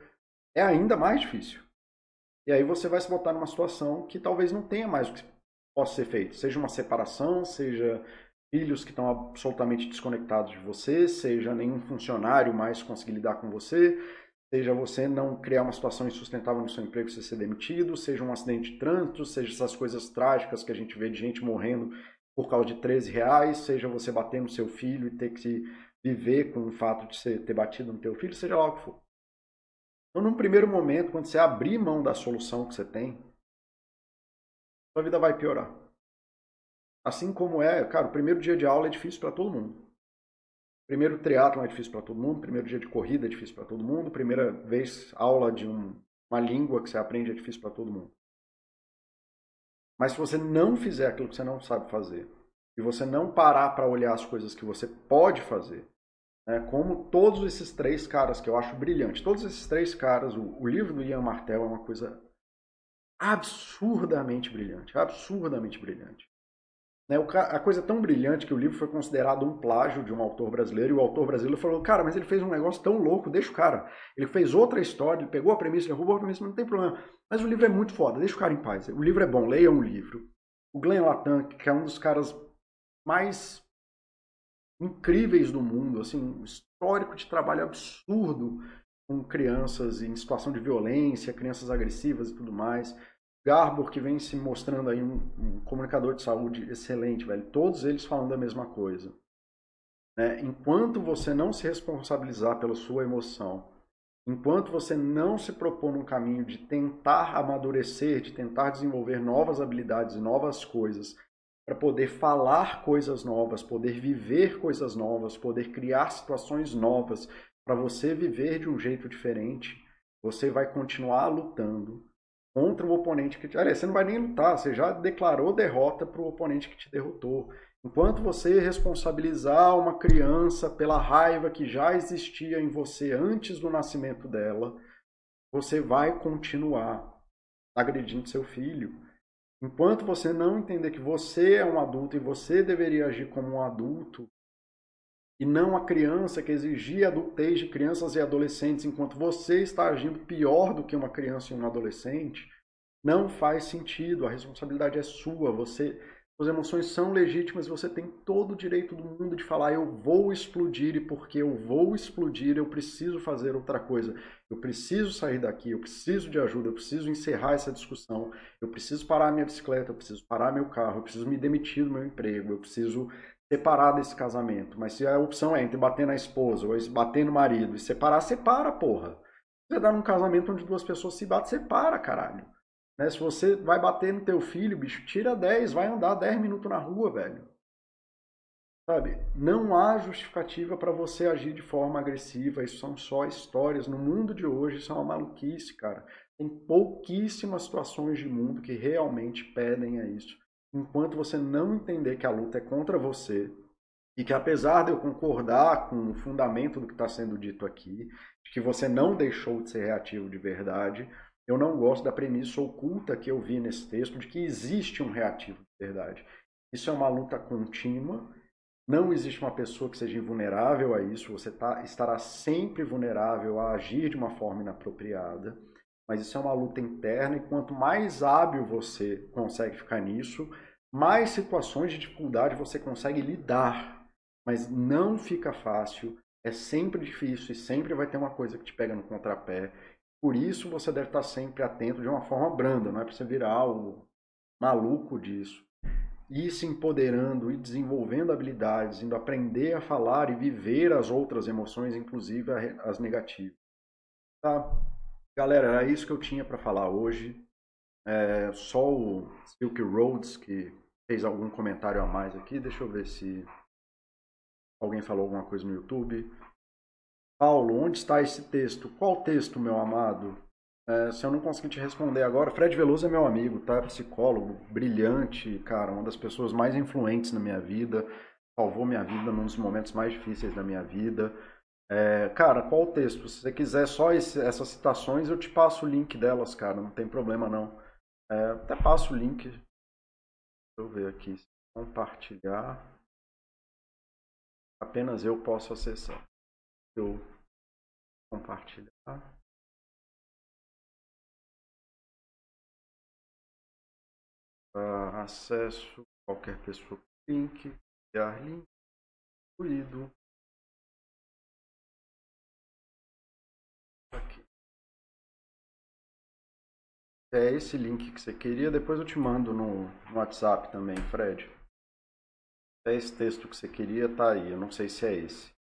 é ainda mais difícil. E aí você vai se botar numa situação que talvez não tenha mais o que possa ser feito, seja uma separação, seja filhos que estão absolutamente desconectados de você, seja nenhum funcionário mais conseguir lidar com você, seja você não criar uma situação insustentável no seu emprego você ser demitido, seja um acidente de trânsito, seja essas coisas trágicas que a gente vê de gente morrendo por causa de 13 reais, seja você bater no seu filho e ter que viver com o fato de você ter batido no teu filho, seja lá o que for. Então, num primeiro momento, quando você abrir mão da solução que você tem, sua vida vai piorar. Assim como é, cara, o primeiro dia de aula é difícil para todo mundo. Primeiro triatlo é difícil para todo mundo, primeiro dia de corrida é difícil para todo mundo, primeira vez aula de um, uma língua que você aprende é difícil para todo mundo. Mas se você não fizer aquilo que você não sabe fazer, e você não parar para olhar as coisas que você pode fazer, né, como todos esses três caras que eu acho brilhantes, todos esses três caras, o, o livro do Ian Martel é uma coisa absurdamente brilhante, absurdamente brilhante. Né, a coisa tão brilhante que o livro foi considerado um plágio de um autor brasileiro, e o autor brasileiro falou, cara, mas ele fez um negócio tão louco, deixa o cara. Ele fez outra história, ele pegou a premissa, ele roubou a premissa, não tem problema. Mas o livro é muito foda, deixa o cara em paz. O livro é bom, leiam o livro. O Glenn Latan, que é um dos caras mais incríveis do mundo, assim, um histórico de trabalho absurdo com crianças em situação de violência, crianças agressivas e tudo mais. Garbor, que vem se mostrando aí um, um, comunicador de saúde excelente, velho. Todos eles falando a mesma coisa. Né? Enquanto você não se responsabilizar pela sua emoção, enquanto você não se propor num caminho de tentar amadurecer, de tentar desenvolver novas habilidades e novas coisas, para poder falar coisas novas, poder viver coisas novas, poder criar situações novas, para você viver de um jeito diferente, você vai continuar lutando contra o oponente que te. Aliás, você não vai nem lutar, você já declarou derrota para o oponente que te derrotou. Enquanto você responsabilizar uma criança pela raiva que já existia em você antes do nascimento dela, você vai continuar agredindo seu filho. Enquanto você não entender que você é um adulto e você deveria agir como um adulto, e não a criança que exigia adultez de crianças e adolescentes enquanto você está agindo pior do que uma criança e um adolescente, não faz sentido. A responsabilidade é sua. Você, suas emoções são legítimas. Você tem todo o direito do mundo de falar: eu vou explodir e porque eu vou explodir, eu preciso fazer outra coisa. Eu preciso sair daqui. Eu preciso de ajuda. Eu preciso encerrar essa discussão. Eu preciso parar minha bicicleta. Eu preciso parar meu carro. Eu preciso me demitir do meu emprego. Eu preciso separar desse casamento. Mas se a opção é entre bater na esposa ou bater no marido e separar, separa, porra. Você dá num casamento onde duas pessoas se batem, separa, caralho. Né? Se você vai bater no teu filho, bicho, tira 10, vai andar 10 minutos na rua, velho. Sabe? Não há justificativa para você agir de forma agressiva. Isso são só histórias. No mundo de hoje, isso é uma maluquice, cara. Tem pouquíssimas situações de mundo que realmente pedem a isso enquanto você não entender que a luta é contra você e que apesar de eu concordar com o fundamento do que está sendo dito aqui, de que você não deixou de ser reativo de verdade, eu não gosto da premissa oculta que eu vi nesse texto de que existe um reativo de verdade. Isso é uma luta contínua. Não existe uma pessoa que seja invulnerável a isso. Você tá, estará sempre vulnerável a agir de uma forma inapropriada mas isso é uma luta interna e quanto mais hábil você consegue ficar nisso, mais situações de dificuldade você consegue lidar. Mas não fica fácil, é sempre difícil e sempre vai ter uma coisa que te pega no contrapé. Por isso você deve estar sempre atento de uma forma branda, não é para você virar o maluco disso. ir se empoderando e desenvolvendo habilidades, indo aprender a falar e viver as outras emoções, inclusive as negativas. Tá? Galera, era isso que eu tinha para falar hoje. É, só o Silk Roads que fez algum comentário a mais aqui. Deixa eu ver se alguém falou alguma coisa no YouTube. Paulo, onde está esse texto? Qual texto, meu amado? É, se eu não conseguir te responder agora, Fred Veloso é meu amigo, tá? Psicólogo, brilhante, cara, uma das pessoas mais influentes na minha vida, salvou minha vida num dos momentos mais difíceis da minha vida. É, cara, qual o texto? Se você quiser só esse, essas citações, eu te passo o link delas, cara, não tem problema não. É, até passo o link. Deixa eu ver aqui. Compartilhar. Apenas eu posso acessar. Eu compartilhar. Uh, acesso qualquer pessoa link, criar link, incluído. É esse link que você queria, depois eu te mando no, no WhatsApp também, Fred. É esse texto que você queria, tá aí. Eu não sei se é esse.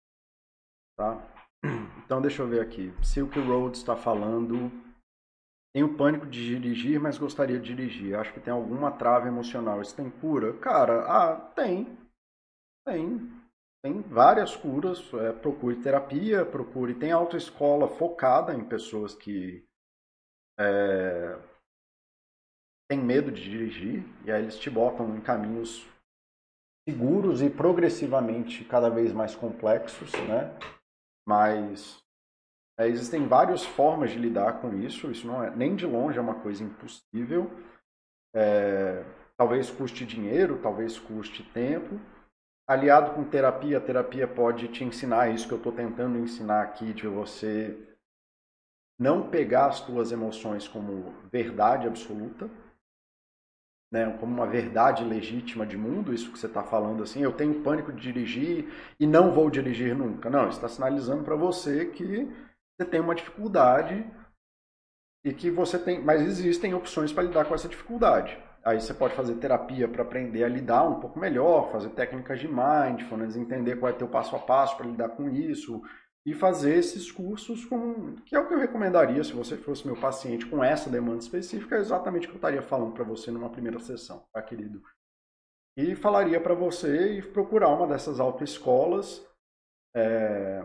Tá? Então deixa eu ver aqui. Silk Road está falando. Tenho pânico de dirigir, mas gostaria de dirigir. Acho que tem alguma trava emocional. Isso tem cura? Cara, ah, tem. Tem. Tem várias curas. É, procure terapia, procure. Tem autoescola focada em pessoas que é, tem medo de dirigir e aí eles te botam em caminhos seguros e progressivamente cada vez mais complexos, né? Mas é, existem várias formas de lidar com isso. Isso não é nem de longe é uma coisa impossível. É, talvez custe dinheiro, talvez custe tempo. Aliado com terapia, a terapia pode te ensinar isso que eu estou tentando ensinar aqui de você não pegar as tuas emoções como verdade absoluta, né, como uma verdade legítima de mundo, isso que você está falando assim, eu tenho pânico de dirigir e não vou dirigir nunca. Não, está sinalizando para você que você tem uma dificuldade e que você tem, mas existem opções para lidar com essa dificuldade. Aí você pode fazer terapia para aprender a lidar um pouco melhor, fazer técnicas de mindfulness, entender qual é teu passo a passo para lidar com isso, e fazer esses cursos com que é o que eu recomendaria se você fosse meu paciente com essa demanda específica, é exatamente o que eu estaria falando para você numa primeira sessão, tá, querido? E falaria para você ir procurar uma dessas autoescolas é,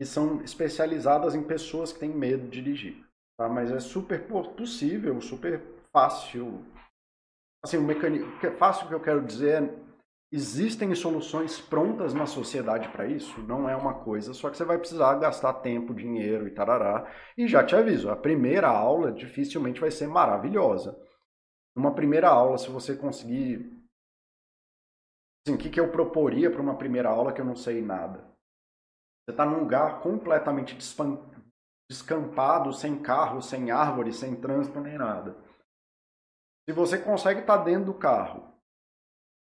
que são especializadas em pessoas que têm medo de dirigir, tá? Mas é super possível, super fácil. Assim, o mecanismo, fácil que eu quero dizer é Existem soluções prontas na sociedade para isso? Não é uma coisa, só que você vai precisar gastar tempo, dinheiro e tarará. E já te aviso, a primeira aula dificilmente vai ser maravilhosa. Uma primeira aula, se você conseguir. Assim, o que, que eu proporia para uma primeira aula que eu não sei nada? Você está num lugar completamente descampado, sem carro, sem árvore, sem trânsito nem nada. Se você consegue estar tá dentro do carro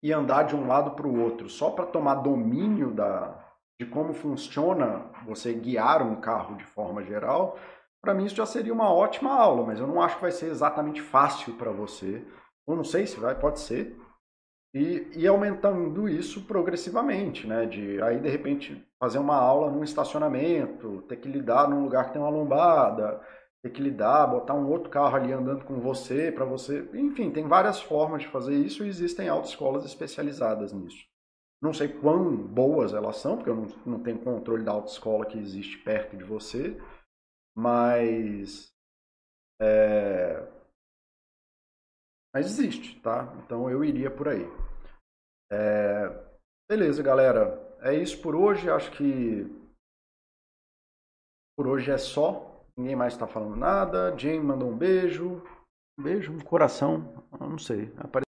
e andar de um lado para o outro só para tomar domínio da, de como funciona você guiar um carro de forma geral, para mim isso já seria uma ótima aula, mas eu não acho que vai ser exatamente fácil para você. Eu não sei se vai, pode ser. E, e aumentando isso progressivamente, né? De aí de repente fazer uma aula num estacionamento, ter que lidar num lugar que tem uma lombada, ter que lidar, botar um outro carro ali andando com você, para você. Enfim, tem várias formas de fazer isso e existem autoescolas especializadas nisso. Não sei quão boas elas são, porque eu não, não tenho controle da autoescola que existe perto de você, mas. É... Mas existe, tá? Então eu iria por aí. É... Beleza, galera. É isso por hoje. Acho que por hoje é só. Ninguém mais está falando nada. Jane mandou um beijo. Um beijo, um coração. não sei.